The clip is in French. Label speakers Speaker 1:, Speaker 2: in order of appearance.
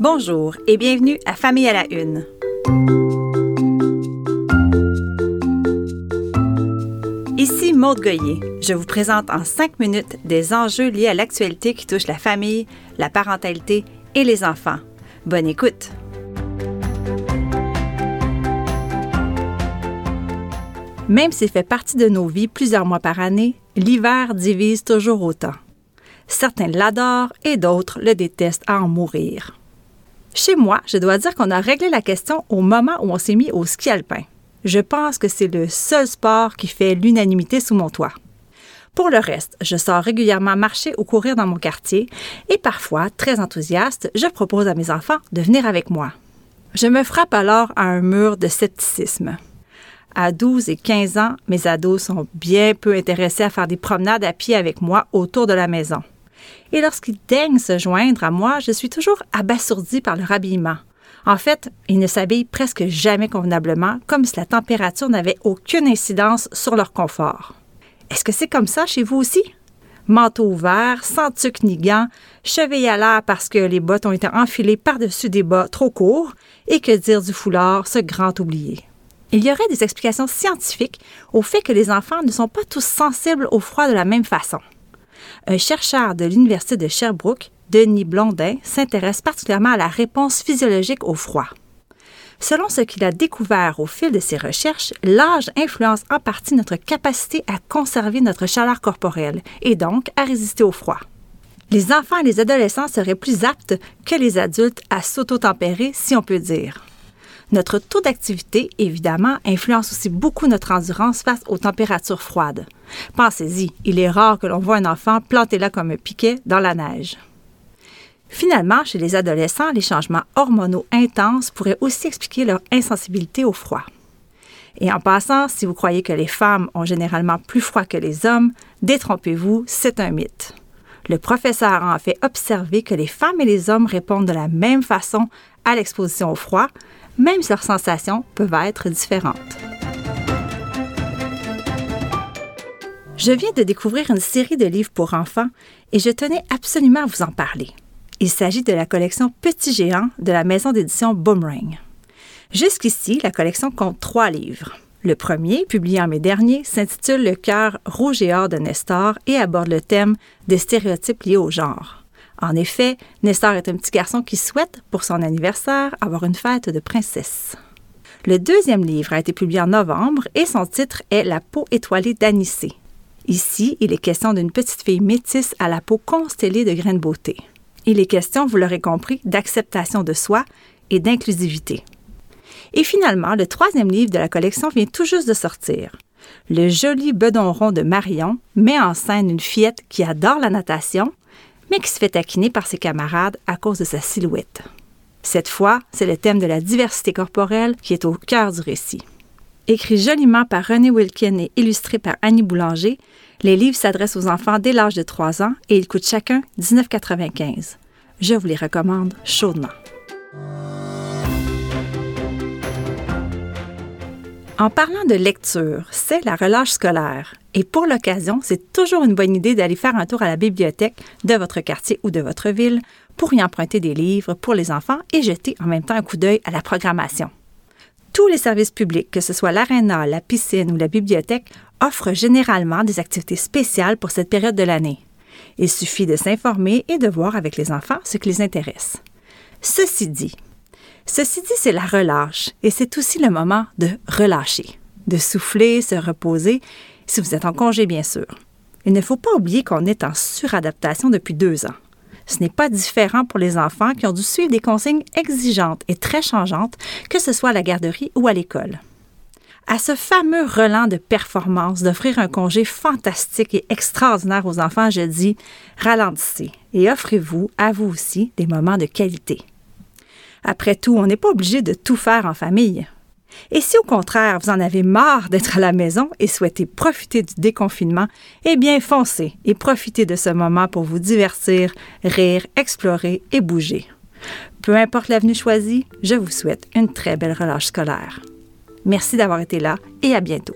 Speaker 1: Bonjour et bienvenue à Famille à la Une. Ici Maude Goyer. Je vous présente en cinq minutes des enjeux liés à l'actualité qui touche la famille, la parentalité et les enfants. Bonne écoute! Même s'il fait partie de nos vies plusieurs mois par année, l'hiver divise toujours autant. Certains l'adorent et d'autres le détestent à en mourir. Chez moi, je dois dire qu'on a réglé la question au moment où on s'est mis au ski alpin. Je pense que c'est le seul sport qui fait l'unanimité sous mon toit. Pour le reste, je sors régulièrement marcher ou courir dans mon quartier et parfois, très enthousiaste, je propose à mes enfants de venir avec moi. Je me frappe alors à un mur de scepticisme. À 12 et 15 ans, mes ados sont bien peu intéressés à faire des promenades à pied avec moi autour de la maison. Et lorsqu'ils daignent se joindre à moi, je suis toujours abasourdie par leur habillement. En fait, ils ne s'habillent presque jamais convenablement, comme si la température n'avait aucune incidence sur leur confort. Est-ce que c'est comme ça chez vous aussi? Manteau ouvert, sans tuque ni gants, cheville à l'air parce que les bottes ont été enfilées par-dessus des bas trop courts, et que dire du foulard, ce grand oublié. Il y aurait des explications scientifiques au fait que les enfants ne sont pas tous sensibles au froid de la même façon. Un chercheur de l'Université de Sherbrooke, Denis Blondin, s'intéresse particulièrement à la réponse physiologique au froid. Selon ce qu'il a découvert au fil de ses recherches, l'âge influence en partie notre capacité à conserver notre chaleur corporelle et donc à résister au froid. Les enfants et les adolescents seraient plus aptes que les adultes à s'auto-tempérer, si on peut dire. Notre taux d'activité, évidemment, influence aussi beaucoup notre endurance face aux températures froides. Pensez-y, il est rare que l'on voit un enfant planté là comme un piquet dans la neige. Finalement, chez les adolescents, les changements hormonaux intenses pourraient aussi expliquer leur insensibilité au froid. Et en passant, si vous croyez que les femmes ont généralement plus froid que les hommes, détrompez-vous, c'est un mythe. Le professeur a fait observé que les femmes et les hommes répondent de la même façon à l'exposition au froid, même si leurs sensations peuvent être différentes. Je viens de découvrir une série de livres pour enfants et je tenais absolument à vous en parler. Il s'agit de la collection Petit Géant de la maison d'édition Boomerang. Jusqu'ici, la collection compte trois livres. Le premier, publié en mai dernier, s'intitule Le cœur rouge et or de Nestor et aborde le thème des stéréotypes liés au genre. En effet, Nestor est un petit garçon qui souhaite, pour son anniversaire, avoir une fête de princesse. Le deuxième livre a été publié en novembre et son titre est La peau étoilée d'Anicée. Ici, il est question d'une petite fille métisse à la peau constellée de graines de beauté. Il est question, vous l'aurez compris, d'acceptation de soi et d'inclusivité. Et finalement, le troisième livre de la collection vient tout juste de sortir. Le joli bedon rond de Marion met en scène une fillette qui adore la natation mais qui se fait taquiner par ses camarades à cause de sa silhouette. Cette fois, c'est le thème de la diversité corporelle qui est au cœur du récit. Écrit joliment par René Wilkin et illustré par Annie Boulanger, les livres s'adressent aux enfants dès l'âge de 3 ans et ils coûtent chacun 19,95. Je vous les recommande chaudement. En parlant de lecture, c'est la relâche scolaire. Et pour l'occasion, c'est toujours une bonne idée d'aller faire un tour à la bibliothèque de votre quartier ou de votre ville pour y emprunter des livres pour les enfants et jeter en même temps un coup d'œil à la programmation. Tous les services publics, que ce soit l'aréna, la piscine ou la bibliothèque, offrent généralement des activités spéciales pour cette période de l'année. Il suffit de s'informer et de voir avec les enfants ce qui les intéresse. Ceci dit, Ceci dit, c'est la relâche et c'est aussi le moment de relâcher, de souffler, se reposer, si vous êtes en congé bien sûr. Il ne faut pas oublier qu'on est en suradaptation depuis deux ans. Ce n'est pas différent pour les enfants qui ont dû suivre des consignes exigeantes et très changeantes, que ce soit à la garderie ou à l'école. À ce fameux relan de performance d'offrir un congé fantastique et extraordinaire aux enfants, je dis ralentissez et offrez-vous à vous aussi des moments de qualité. Après tout, on n'est pas obligé de tout faire en famille. Et si au contraire, vous en avez marre d'être à la maison et souhaitez profiter du déconfinement, eh bien foncez et profitez de ce moment pour vous divertir, rire, explorer et bouger. Peu importe l'avenue choisie, je vous souhaite une très belle relâche scolaire. Merci d'avoir été là et à bientôt.